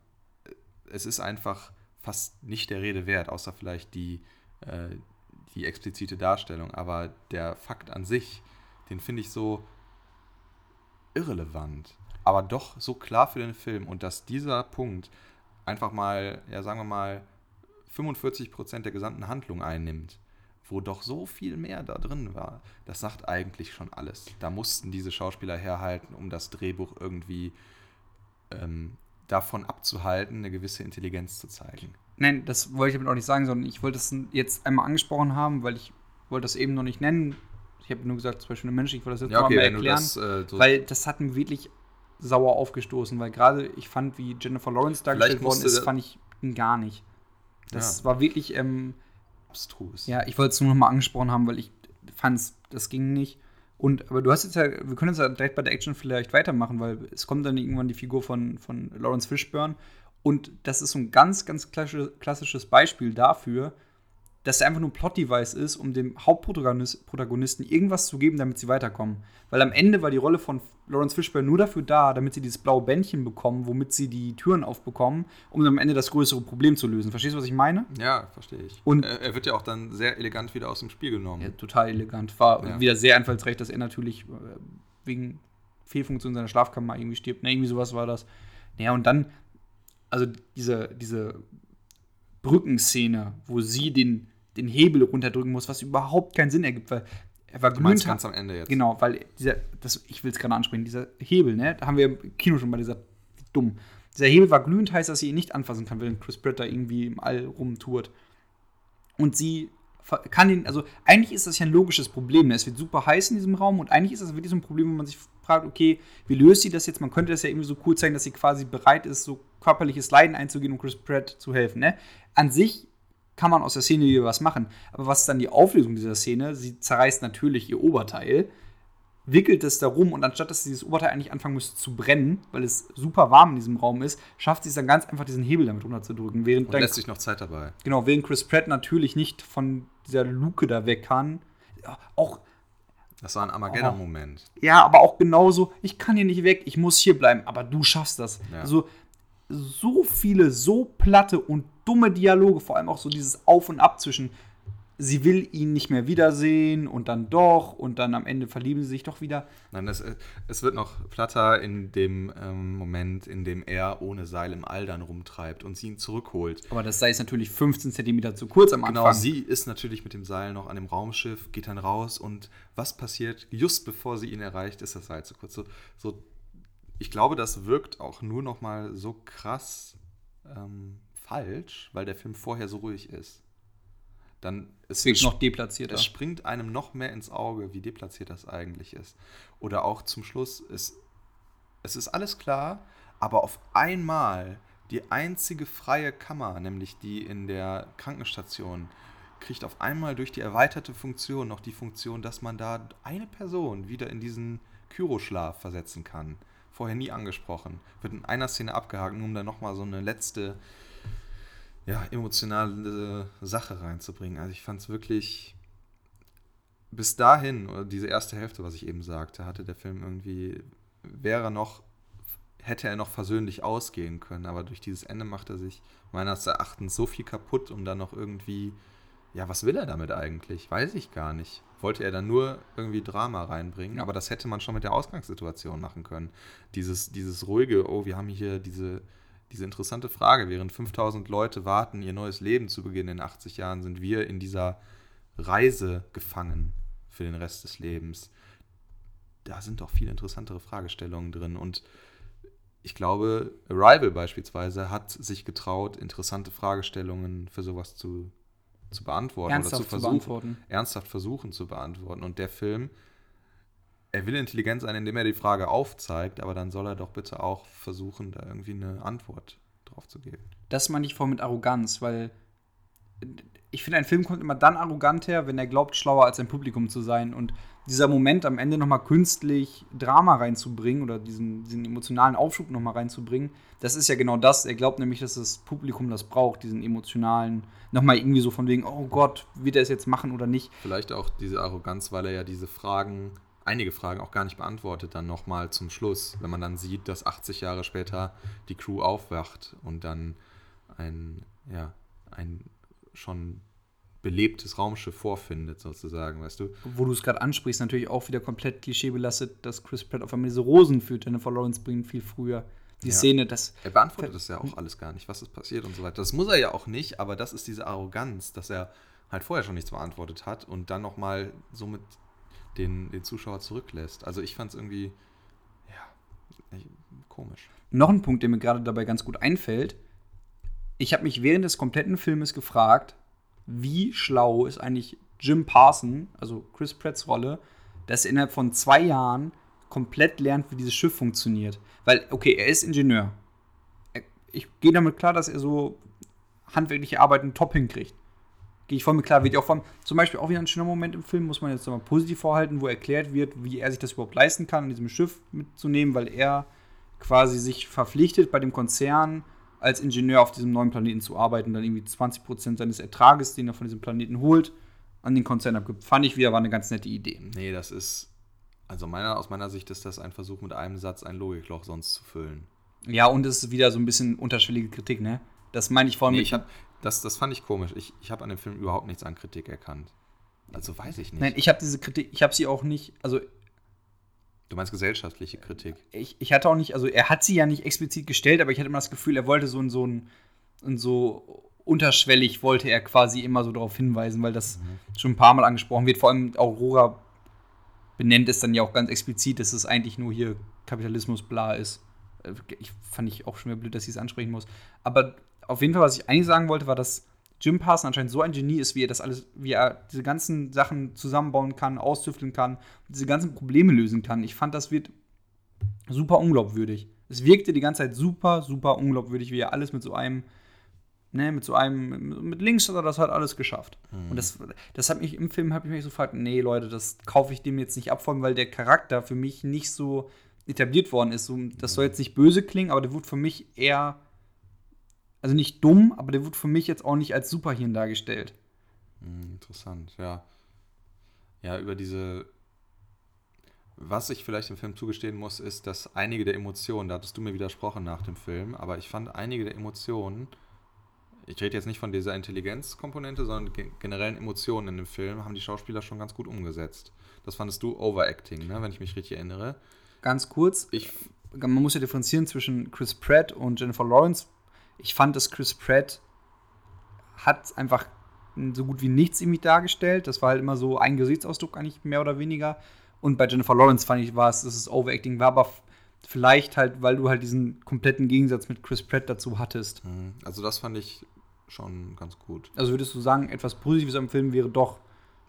es ist einfach fast nicht der Rede wert, außer vielleicht die, äh, die explizite Darstellung. Aber der Fakt an sich, den finde ich so irrelevant, aber doch so klar für den Film. Und dass dieser Punkt einfach mal, ja, sagen wir mal, 45 Prozent der gesamten Handlung einnimmt, wo doch so viel mehr da drin war, das sagt eigentlich schon alles. Da mussten diese Schauspieler herhalten, um das Drehbuch irgendwie ähm, davon abzuhalten, eine gewisse Intelligenz zu zeigen. Nein, das wollte ich damit auch nicht sagen, sondern ich wollte es jetzt einmal angesprochen haben, weil ich wollte das eben noch nicht nennen. Ich habe nur gesagt, zwei schöne Menschen, ich wollte das jetzt ja, okay, mal erklären. Das, äh, so weil das hat mir wirklich sauer aufgestoßen, weil gerade ich fand, wie Jennifer Lawrence dargestellt worden ist, fand ich ihn gar nicht. Das ja. war wirklich ähm, abstrus. Ja, ich wollte es nur noch mal angesprochen haben, weil ich fand, das ging nicht. Und, aber du hast jetzt ja, wir können jetzt ja direkt bei der Action vielleicht weitermachen, weil es kommt dann irgendwann die Figur von, von Lawrence Fishburne. Und das ist so ein ganz, ganz klassisches Beispiel dafür, dass er einfach nur ein Plot-Device ist, um dem Hauptprotagonisten irgendwas zu geben, damit sie weiterkommen. Weil am Ende war die Rolle von Lawrence Fishburne nur dafür da, damit sie dieses blaue Bändchen bekommen, womit sie die Türen aufbekommen, um am Ende das größere Problem zu lösen. Verstehst du, was ich meine? Ja, verstehe ich. Und er, er wird ja auch dann sehr elegant wieder aus dem Spiel genommen. Ja, total elegant. War ja. wieder sehr einfallsreich, dass er natürlich äh, wegen Fehlfunktion seiner Schlafkammer irgendwie stirbt. Ne, irgendwie sowas war das. Naja, und dann, also diese, diese Brückenszene, wo sie den den Hebel runterdrücken muss, was überhaupt keinen Sinn ergibt, weil er war glühend. ganz am Ende jetzt. Genau, weil dieser, das, ich will es gerade ansprechen, dieser Hebel, ne, da haben wir im Kino schon mal gesagt, dumm. Dieser Hebel war glühend heiß, dass sie ihn nicht anfassen kann, wenn Chris Pratt da irgendwie im All rumtourt. Und sie kann ihn, also eigentlich ist das ja ein logisches Problem. Ne? Es wird super heiß in diesem Raum und eigentlich ist das wirklich so ein Problem, wo man sich fragt, okay, wie löst sie das jetzt? Man könnte das ja irgendwie so cool zeigen, dass sie quasi bereit ist, so körperliches Leiden einzugehen, um Chris Pratt zu helfen. Ne? An sich kann man aus der Szene wieder was machen. Aber was ist dann die Auflösung dieser Szene? Sie zerreißt natürlich ihr Oberteil, wickelt es da rum und anstatt dass dieses Oberteil eigentlich anfangen müsste zu brennen, weil es super warm in diesem Raum ist, schafft sie es dann ganz einfach, diesen Hebel damit runterzudrücken. Während und lässt sich noch Zeit dabei. Genau, während Chris Pratt natürlich nicht von dieser Luke da weg kann. Auch das war ein Armageddon-Moment. Ja, aber auch genauso, ich kann hier nicht weg, ich muss hier bleiben, aber du schaffst das. Ja. Also so viele, so platte und dumme Dialoge, vor allem auch so dieses Auf und Ab zwischen sie will ihn nicht mehr wiedersehen und dann doch und dann am Ende verlieben sie sich doch wieder. Nein, es, es wird noch platter in dem ähm, Moment, in dem er ohne Seil im All dann rumtreibt und sie ihn zurückholt. Aber das Seil ist natürlich 15 Zentimeter zu kurz am genau, Anfang. Genau, sie ist natürlich mit dem Seil noch an dem Raumschiff, geht dann raus und was passiert? Just bevor sie ihn erreicht, ist das Seil zu kurz. So, so ich glaube, das wirkt auch nur noch mal so krass ähm, falsch, weil der Film vorher so ruhig ist. Dann es wirkt noch deplatzierter. Es springt einem noch mehr ins Auge, wie deplatziert das eigentlich ist. Oder auch zum Schluss, es, es ist alles klar, aber auf einmal die einzige freie Kammer, nämlich die in der Krankenstation, kriegt auf einmal durch die erweiterte Funktion noch die Funktion, dass man da eine Person wieder in diesen Kyroschlaf versetzen kann vorher nie angesprochen. Wird in einer Szene abgehakt, nur um dann nochmal so eine letzte ja, emotionale Sache reinzubringen. Also ich fand es wirklich bis dahin, oder diese erste Hälfte, was ich eben sagte, hatte der Film irgendwie, wäre noch, hätte er noch versöhnlich ausgehen können, aber durch dieses Ende macht er sich meines Erachtens so viel kaputt, um dann noch irgendwie, ja, was will er damit eigentlich? Weiß ich gar nicht wollte er dann nur irgendwie Drama reinbringen, aber das hätte man schon mit der Ausgangssituation machen können. Dieses, dieses ruhige, oh, wir haben hier diese, diese interessante Frage, während 5000 Leute warten, ihr neues Leben zu beginnen in 80 Jahren, sind wir in dieser Reise gefangen für den Rest des Lebens. Da sind doch viel interessantere Fragestellungen drin und ich glaube, Arrival beispielsweise hat sich getraut, interessante Fragestellungen für sowas zu, zu beantworten Ernsthaft oder zu zu versuchen, beantworten. ernsthaft versuchen zu beantworten. Und der Film, er will intelligent sein, indem er die Frage aufzeigt, aber dann soll er doch bitte auch versuchen, da irgendwie eine Antwort drauf zu geben. Das meine ich vor mit Arroganz, weil ich finde, ein Film kommt immer dann arrogant her, wenn er glaubt, schlauer als sein Publikum zu sein. Und dieser Moment am Ende nochmal künstlich Drama reinzubringen oder diesen, diesen emotionalen Aufschub nochmal reinzubringen, das ist ja genau das. Er glaubt nämlich, dass das Publikum das braucht, diesen emotionalen, nochmal irgendwie so von wegen, oh Gott, wird er es jetzt machen oder nicht. Vielleicht auch diese Arroganz, weil er ja diese Fragen, einige Fragen auch gar nicht beantwortet, dann nochmal zum Schluss, wenn man dann sieht, dass 80 Jahre später die Crew aufwacht und dann ein, ja, ein schon belebtes Raumschiff vorfindet, sozusagen, weißt du? Wo du es gerade ansprichst, natürlich auch wieder komplett klischeebelastet, dass Chris Pratt auf einmal diese Rosen für Jennifer Lawrence bringt, viel früher. Die Ja. Szene, das. Er beantwortet das ja auch alles gar nicht, was ist passiert und so weiter. Das muss er ja auch nicht, aber das ist diese Arroganz, dass er halt vorher schon nichts beantwortet hat und dann nochmal somit den, den Zuschauer zurücklässt. Also ich fand es irgendwie, ja, komisch. Noch ein Punkt, der mir gerade dabei ganz gut einfällt. Ich habe mich während des kompletten Filmes gefragt, wie schlau ist eigentlich Jim Parson, also Chris Pratts Rolle, dass er innerhalb von zwei Jahren komplett lernt, wie dieses Schiff funktioniert. Weil, okay, er ist Ingenieur. Ich gehe damit klar, dass er so handwerkliche Arbeiten top hinkriegt. Gehe ich voll mit klar. Wird ja auch von, zum Beispiel auch wieder ein schöner Moment im Film, muss man jetzt nochmal positiv vorhalten, wo erklärt wird, wie er sich das überhaupt leisten kann, an diesem Schiff mitzunehmen, weil er quasi sich verpflichtet, bei dem Konzern als Ingenieur auf diesem neuen Planeten zu arbeiten, dann irgendwie 20% seines Ertrages, den er von diesem Planeten holt, an den Konzern abgibt. Fand ich wieder, war eine ganz nette Idee. Nee, das ist, also meiner, aus meiner Sicht ist das ein Versuch, mit einem Satz ein Logikloch sonst zu füllen. Ja, und es ist wieder so ein bisschen unterschwellige Kritik, ne? Das meine ich vor allem Nee, ich hab, das, das fand ich komisch. Ich, ich habe an dem Film überhaupt nichts an Kritik erkannt. Also weiß ich nicht. Nein, ich habe diese Kritik, ich habe sie auch nicht, also du meinst gesellschaftliche Kritik. ich, ich hatte auch nicht, also er hat sie ja nicht explizit gestellt, aber ich hatte immer das Gefühl, er wollte so in so ein, in so unterschwellig wollte er quasi immer so darauf hinweisen, weil das schon ein paar Mal angesprochen wird. Vor allem Aurora benennt es dann ja auch ganz explizit, dass es eigentlich nur hier Kapitalismus bla ist. Äh, Ich fand ich auch schon wieder blöd, dass ich es ansprechen muss. Aber auf jeden Fall, was ich eigentlich sagen wollte, war, dass Jim Parson anscheinend so ein Genie ist, wie er das alles, wie er diese ganzen Sachen zusammenbauen kann, austüfteln kann, diese ganzen Probleme lösen kann. Ich fand, das wird super unglaubwürdig. Es wirkte die ganze Zeit super, super unglaubwürdig, wie er alles mit so einem, ne, mit so einem, mit links hat er das halt alles geschafft. Und das, das hat mich im Film, habe ich mich so gefragt, nee, Leute, das kaufe ich dem jetzt nicht ab, vor allem, weil der Charakter für mich nicht so etabliert worden ist. So, das soll jetzt nicht böse klingen, aber der wurde für mich eher, also nicht dumm, aber der wurde für mich jetzt auch nicht als Superhirn dargestellt. Hm, interessant, ja. Ja, über diese. Was ich vielleicht dem Film zugestehen muss, ist, dass einige der Emotionen, da hattest du mir widersprochen nach dem Film, aber ich fand einige der Emotionen, ich rede jetzt nicht von dieser Intelligenzkomponente, sondern ge generellen Emotionen in dem Film, haben die Schauspieler schon ganz gut umgesetzt. Das fandest du Overacting, ne, wenn ich mich richtig erinnere. Ganz kurz, Ich, man muss ja differenzieren zwischen Chris Pratt und Jennifer Lawrence. Ich fand, dass Chris Pratt hat einfach so gut wie nichts irgendwie dargestellt. Das war halt immer so ein Gesichtsausdruck eigentlich mehr oder weniger. Und bei Jennifer Lawrence fand ich, war es, dass es Overacting war, aber vielleicht halt, weil du halt diesen kompletten Gegensatz mit Chris Pratt dazu hattest. hm, also das fand ich schon ganz gut. Also würdest du sagen, etwas Positives am Film wäre doch,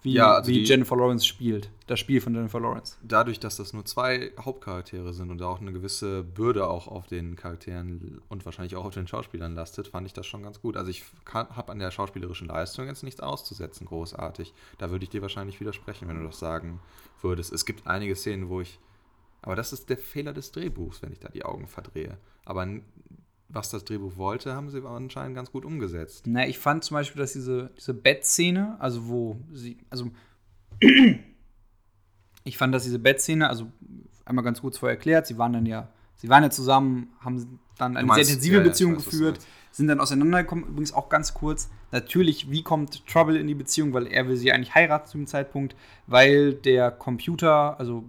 wie, Ja, also wie die- Jennifer Lawrence spielt. Das Spiel von Jennifer Lawrence. dadurch, dass das nur zwei Hauptcharaktere sind und da auch eine gewisse Bürde auch auf den Charakteren und wahrscheinlich auch auf den Schauspielern lastet, fand ich das schon ganz gut. Also ich habe an der schauspielerischen Leistung jetzt nichts auszusetzen, großartig. Da würde ich dir wahrscheinlich widersprechen, wenn du das sagen würdest. Es gibt einige Szenen, wo ich. Aber das ist der Fehler des Drehbuchs, wenn ich da die Augen verdrehe. Aber was das Drehbuch wollte, haben sie anscheinend ganz gut umgesetzt. Na, ich fand zum Beispiel, dass diese, diese Bettszene, also wo sie, also <clears throat> ich fand, dass diese Bettszene, also einmal ganz kurz vorher erklärt, sie waren dann ja, sie waren ja zusammen, haben dann eine meinst- sehr intensive ja, ja, Beziehung weiß, was du geführt, sind dann auseinandergekommen, übrigens auch ganz kurz, natürlich, wie kommt Trouble in die Beziehung, weil er will sie eigentlich heiraten zu dem Zeitpunkt, weil der Computer, also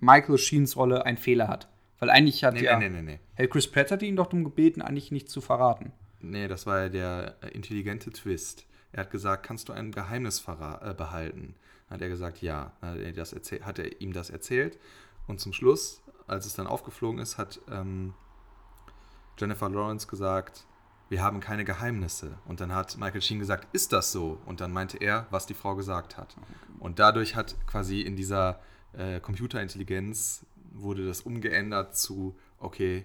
Michael Sheens Rolle einen Fehler hat. Weil eigentlich hat Nee, ja, nee, nee, nee, nee. Herr Chris Pratt hatte ihn doch darum gebeten, eigentlich nicht zu verraten. Nee, das war ja der äh, intelligente Twist. Er hat gesagt, kannst du ein Geheimnis äh, behalten? Hat er gesagt, ja. Hat er, das hat er ihm das erzählt. Und zum Schluss, als es dann aufgeflogen ist, hat ähm, Jennifer Lawrence gesagt, wir haben keine Geheimnisse. Und dann hat Michael Sheen gesagt, ist das so? Und dann meinte er, was die Frau gesagt hat. Und dadurch hat quasi in dieser äh, Computerintelligenz wurde das umgeändert zu, okay,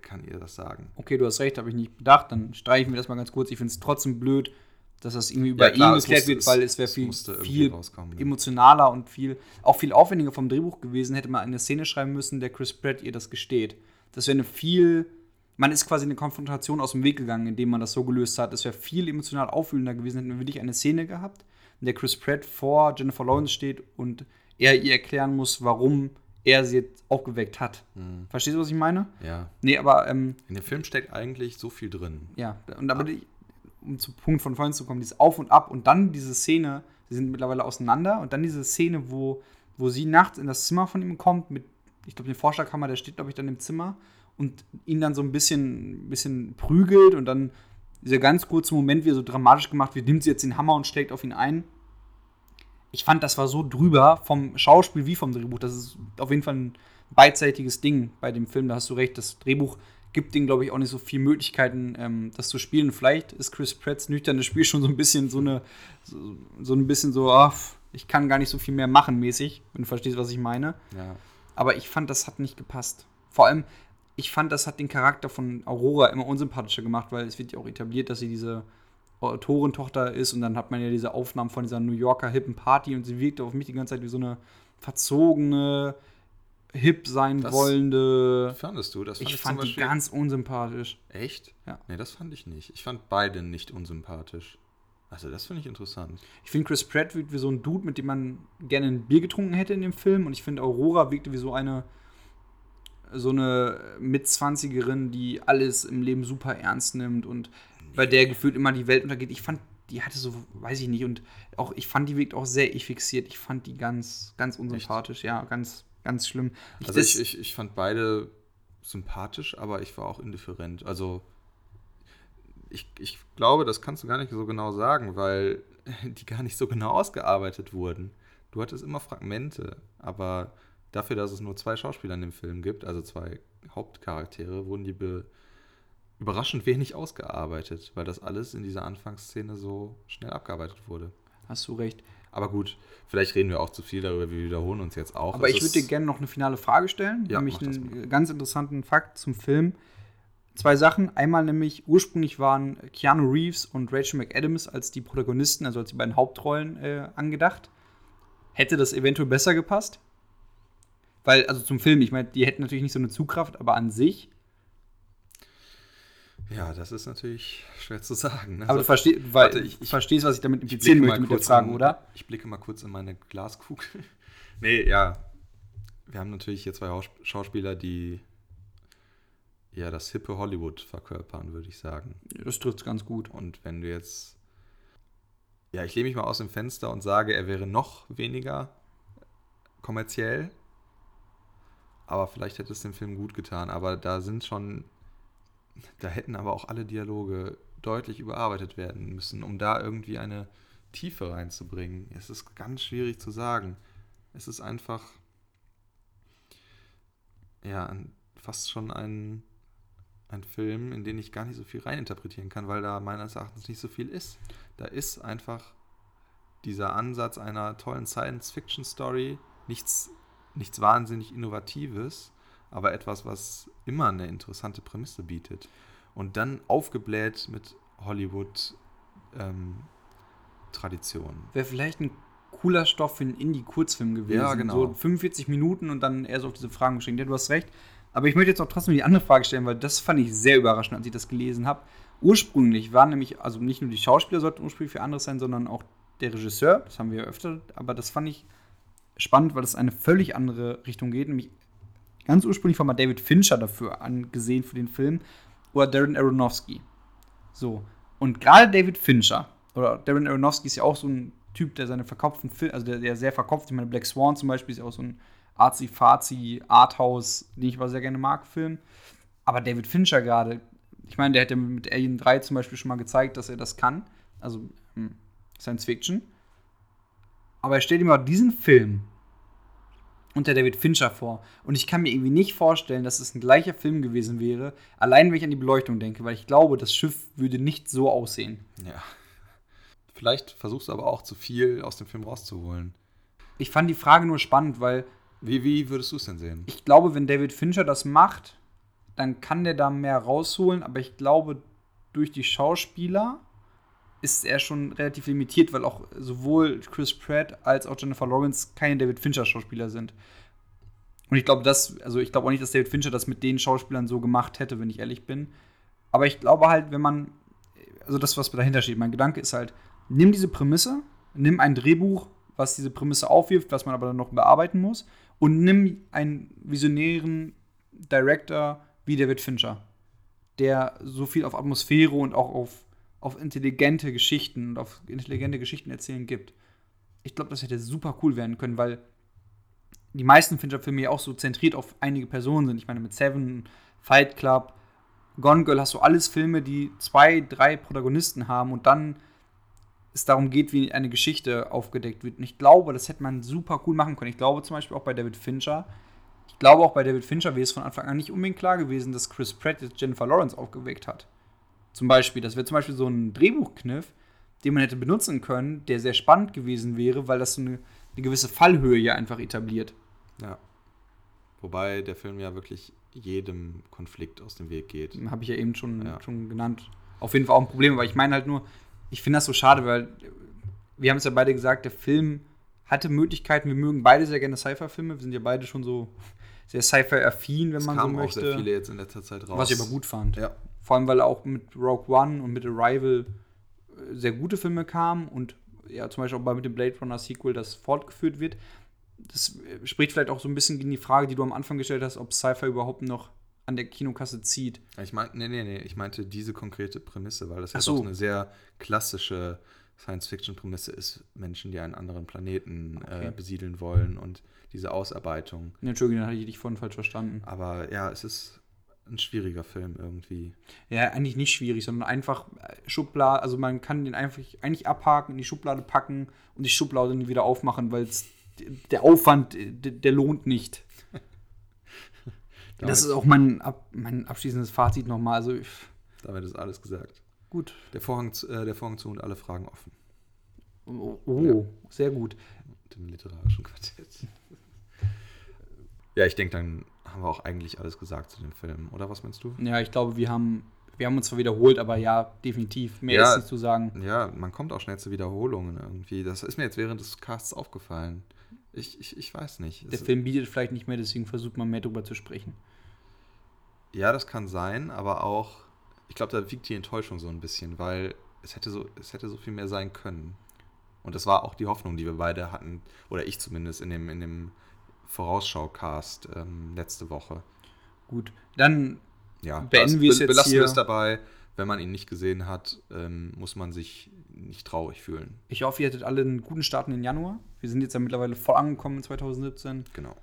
kann ihr das sagen? Okay, du hast recht, habe ich nicht bedacht. Dann streichen wir das mal ganz kurz. Ich finde es trotzdem blöd, dass das irgendwie über Ja, klar, ihn geklärt wird, weil es- wäre viel, viel ja. emotionaler und viel, auch viel aufwendiger vom Drehbuch gewesen, hätte man eine Szene schreiben müssen, der Chris Pratt ihr das gesteht. Das wäre eine viel, man ist quasi eine Konfrontation aus dem Weg gegangen, indem man das so gelöst hat. Es wäre viel emotional aufwühlender gewesen, hätten wir wirklich eine Szene gehabt, in der Chris Pratt vor Jennifer Lawrence steht und er ihr erklären muss, warum er sie jetzt aufgeweckt hat. Mhm. Verstehst du, was ich meine? Ja. Nee, aber ähm, In dem Film steckt eigentlich so viel drin. ja, und aber die, um zum Punkt von vorhin zu kommen, dieses Auf und Ab und dann diese Szene, sie sind mittlerweile auseinander und dann diese Szene, wo, wo sie nachts in das Zimmer von ihm kommt mit, ich glaube, den Vorschlaghammer, der steht, glaube ich, dann im Zimmer und ihn dann so ein bisschen, bisschen prügelt und dann dieser ganz kurze Moment, wie er so dramatisch gemacht wird, nimmt sie jetzt den Hammer und schlägt auf ihn ein. Ich fand, das war so drüber vom Schauspiel wie vom Drehbuch. Das ist auf jeden Fall ein beidseitiges Ding bei dem Film. Da hast du recht. Das Drehbuch gibt denen, glaube ich, auch nicht so viele Möglichkeiten, ähm, das zu spielen. Vielleicht ist Chris Pratts nüchternes Spiel <laughs> schon so ein bisschen so eine, so, so ein bisschen so, ach, ich kann gar nicht so viel mehr machen mäßig, wenn du verstehst, was ich meine. Ja. Aber ich fand, das hat nicht gepasst. Vor allem, ich fand, das hat den Charakter von Aurora immer unsympathischer gemacht, weil es wird ja auch etabliert, dass sie diese Autorentochter ist und dann hat man ja diese Aufnahmen von dieser New Yorker hippen Party und sie wirkte auf mich die ganze Zeit wie so eine verzogene, hip sein Das wollende. Fandest du? Das fand Ich fand die ganz unsympathisch. Echt? Ja. Nee, das fand ich nicht. Ich fand beide nicht unsympathisch. Also, das finde ich interessant. Ich finde, Chris Pratt wirkt wie so ein Dude, mit dem man gerne ein Bier getrunken hätte in dem Film. Und ich finde, Aurora wirkte wie so eine so eine Mitzwanzigerin, die alles im Leben super ernst nimmt und bei der gefühlt immer die Welt untergeht. Ich fand, die hatte so, weiß ich nicht, und auch, ich fand, die wirkt auch sehr ich fixiert. Ich fand die ganz, ganz unsympathisch, ja, ganz, ganz schlimm. Ich, Also, ich, ich, ich fand beide sympathisch, aber ich war auch indifferent. Also, ich, ich glaube, das kannst du gar nicht so genau sagen, weil <laughs> die gar nicht so genau ausgearbeitet wurden. Du hattest immer Fragmente, aber dafür, dass es nur zwei Schauspieler in dem Film gibt, also zwei Hauptcharaktere, wurden die be überraschend wenig ausgearbeitet, weil das alles in dieser Anfangsszene so schnell abgearbeitet wurde. hast du recht. Aber gut, vielleicht reden wir auch zu viel darüber, wir wiederholen uns jetzt auch. Aber Es ich würde dir gerne noch eine finale Frage stellen, Ja, nämlich einen ganz interessanten Fakt zum Film. Zwei Sachen. Einmal nämlich, ursprünglich waren Keanu Reeves und Rachel McAdams als die Protagonisten, also als die beiden Hauptrollen, äh, angedacht. Hätte das eventuell besser gepasst? Weil, also zum Film, ich meine, die hätten natürlich nicht so eine Zugkraft, aber an sich. Ja, das ist natürlich schwer zu sagen. ne? Aber du Also, versteh, warte, ich- ich- verstehst, was ich damit implizieren möchte mit der kurz Frage, in, oder? Ich blicke mal kurz in meine Glaskugel. <laughs> nee, ja. Wir haben natürlich hier zwei Haus- Schauspieler, die ja das hippe Hollywood verkörpern, würde ich sagen. Das trifft ganz gut. Und wenn du jetzt. Ja, ich lehne mich mal aus dem Fenster und sage, er wäre noch weniger kommerziell. Aber vielleicht hätte es dem Film gut getan. Aber da sind schon. Da hätten aber auch alle Dialoge deutlich überarbeitet werden müssen, um da irgendwie eine Tiefe reinzubringen. Es ist ganz schwierig zu sagen. Es ist einfach. Ja, fast schon ein ein Film, in den ich gar nicht so viel reininterpretieren kann, weil da meines Erachtens nicht so viel ist. Da ist einfach dieser Ansatz einer tollen Science-Fiction-Story, nichts, nichts wahnsinnig Innovatives, aber etwas, was immer eine interessante Prämisse bietet. Und dann aufgebläht mit Hollywood-Traditionen. Wäre vielleicht ein cooler Stoff für einen Indie-Kurzfilm gewesen. Ja, genau. So 45 Minuten und dann eher so auf diese Fragen geschenkt. Ja, du hast recht. Aber ich möchte jetzt auch trotzdem die andere Frage stellen, weil das fand ich sehr überraschend, als ich das gelesen habe. Ursprünglich waren nämlich, also nicht nur die Schauspieler sollten ursprünglich für anderes sein, sondern auch der Regisseur. Das haben wir ja öfter, aber das fand ich spannend, weil es eine völlig andere Richtung geht. Nämlich ganz ursprünglich war mal David Fincher dafür angesehen für den Film oder Darren Aronofsky. So. Und gerade David Fincher oder Darren Aronofsky ist ja auch so ein Typ, der seine verkopften Filme, also der, der sehr verkopft, ich meine, Black Swan zum Beispiel ist ja auch so ein arzi-fazi, Arthouse, den ich aber sehr gerne mag, Film. Aber David Fincher gerade, ich meine, der hat ja mit Alien 3 zum Beispiel schon mal gezeigt, dass er das kann. Also hm, Science Fiction. Aber er stellt ihm mal diesen Film und der David Fincher vor. Und ich kann mir irgendwie nicht vorstellen, dass es ein gleicher Film gewesen wäre, allein wenn ich an die Beleuchtung denke, weil ich glaube, das Schiff würde nicht so aussehen. Ja. Vielleicht versuchst du aber auch zu viel aus dem Film rauszuholen. Ich fand die Frage nur spannend, weil. Wie, wie würdest du es denn sehen? Ich glaube, wenn David Fincher das macht, dann kann der da mehr rausholen, aber ich glaube, durch die Schauspieler ist er schon relativ limitiert, weil auch sowohl Chris Pratt als auch Jennifer Lawrence keine David Fincher-Schauspieler sind. Und ich glaube, also ich glaube auch nicht, dass David Fincher das mit den Schauspielern so gemacht hätte, wenn ich ehrlich bin. Aber ich glaube halt, wenn man, also das, was dahinter steht, mein Gedanke ist halt, nimm diese Prämisse, nimm ein Drehbuch, was diese Prämisse aufwirft, was man aber dann noch bearbeiten muss, und nimm einen visionären Director wie David Fincher, der so viel auf Atmosphäre und auch auf auf intelligente Geschichten und auf intelligente Geschichten erzählen gibt. Ich glaube, das hätte super cool werden können, weil die meisten Fincher-Filme ja auch so zentriert auf einige Personen sind. Ich meine, mit Seven, Fight Club, Gone Girl hast du alles Filme, die zwei, drei Protagonisten haben und dann es darum geht, wie eine Geschichte aufgedeckt wird. Und ich glaube, das hätte man super cool machen können. Ich glaube zum Beispiel auch bei David Fincher. Ich glaube auch bei David Fincher wäre es von Anfang an nicht unbedingt klar gewesen, dass Chris Pratt jetzt Jennifer Lawrence aufgeweckt hat. Zum Beispiel, das wäre zum Beispiel so ein Drehbuchkniff, den man hätte benutzen können, der sehr spannend gewesen wäre, weil das so eine, eine gewisse Fallhöhe ja einfach etabliert. Ja. Wobei der Film ja wirklich jedem Konflikt aus dem Weg geht. Habe ich ja eben schon, ja. schon genannt. Auf jeden Fall auch ein Problem, aber ich meine halt nur, ich finde das so schade, weil wir haben es ja beide gesagt, der Film hatte Möglichkeiten, wir mögen beide sehr gerne Sci-Fi-Filme, wir sind ja beide schon so sehr Sci-Fi-affin, wenn es man so möchte. auch sehr viele jetzt in letzter Zeit raus. Was ich aber gut fand. Ja. Vor allem, weil auch mit Rogue One und mit Arrival äh, sehr gute Filme kamen und ja, zum Beispiel auch mit dem Blade Runner Sequel das fortgeführt wird. Das äh, spricht vielleicht auch so ein bisschen gegen die Frage, die du am Anfang gestellt hast, ob Sci-Fi überhaupt noch an der Kinokasse zieht. Ich meinte, nee, nee, nee, ich meinte diese konkrete Prämisse, weil das ja so. auch eine sehr klassische Science-Fiction-Prämisse ist, Menschen, die einen anderen Planeten äh, okay. äh, besiedeln wollen und diese Ausarbeitung. Entschuldigung, dann hatte ich dich vorhin falsch verstanden. Aber ja, es ist ein schwieriger Film irgendwie. Ja, eigentlich nicht schwierig, sondern einfach äh, Schublade, also man kann den einfach eigentlich abhaken, in die Schublade packen und die Schublade dann wieder aufmachen, weil der Aufwand, äh, der, der lohnt nicht. <laughs> das ist auch mein, ab, mein abschließendes Fazit nochmal. Also, damit ist alles gesagt. Gut. Der Vorhang, äh, der Vorhang zu und alle Fragen offen. Oh, oh ja. sehr gut. Mit dem literarischen Quartett. <laughs> ja, ich denke, dann haben wir auch eigentlich alles gesagt zu dem Film, oder was meinst du? Ja, ich glaube, wir haben, wir haben uns zwar wiederholt, aber ja, definitiv. Mehr ja, ist nicht zu sagen. Ja, man kommt auch schnell zu Wiederholungen irgendwie. Das ist mir jetzt während des Casts aufgefallen. Ich, ich, ich weiß nicht. Der es Film bietet vielleicht nicht mehr, deswegen versucht man mehr darüber zu sprechen. Ja, das kann sein, aber auch, ich glaube, da wiegt die Enttäuschung so ein bisschen, weil es hätte so, es hätte so viel mehr sein können. Und das war auch die Hoffnung, die wir beide hatten, oder ich zumindest in dem, in dem Vorausschau-Cast ähm, letzte Woche. Gut, dann ja, beenden wir es jetzt belassen hier. wir es dabei. Wenn man ihn nicht gesehen hat, ähm, muss man sich nicht traurig fühlen. Ich hoffe, ihr hattet alle einen guten Start in den Januar. Wir sind jetzt ja mittlerweile voll angekommen in 2017. Genau.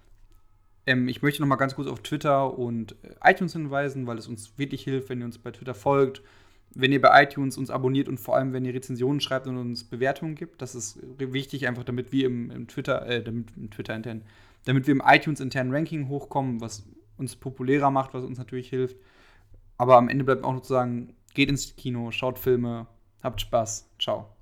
Ähm, ich möchte noch mal ganz kurz auf Twitter und äh, iTunes hinweisen, weil es uns wirklich hilft, wenn ihr uns bei Twitter folgt, wenn ihr bei iTunes uns abonniert und vor allem, wenn ihr Rezensionen schreibt und uns Bewertungen gibt. Das ist wichtig, einfach damit wir im, im Twitter, äh, damit im Twitter intern, damit wir im iTunes internen Ranking hochkommen, was uns populärer macht, was uns natürlich hilft. Aber am Ende bleibt auch noch zu sagen, geht ins Kino, schaut Filme, habt Spaß. Ciao.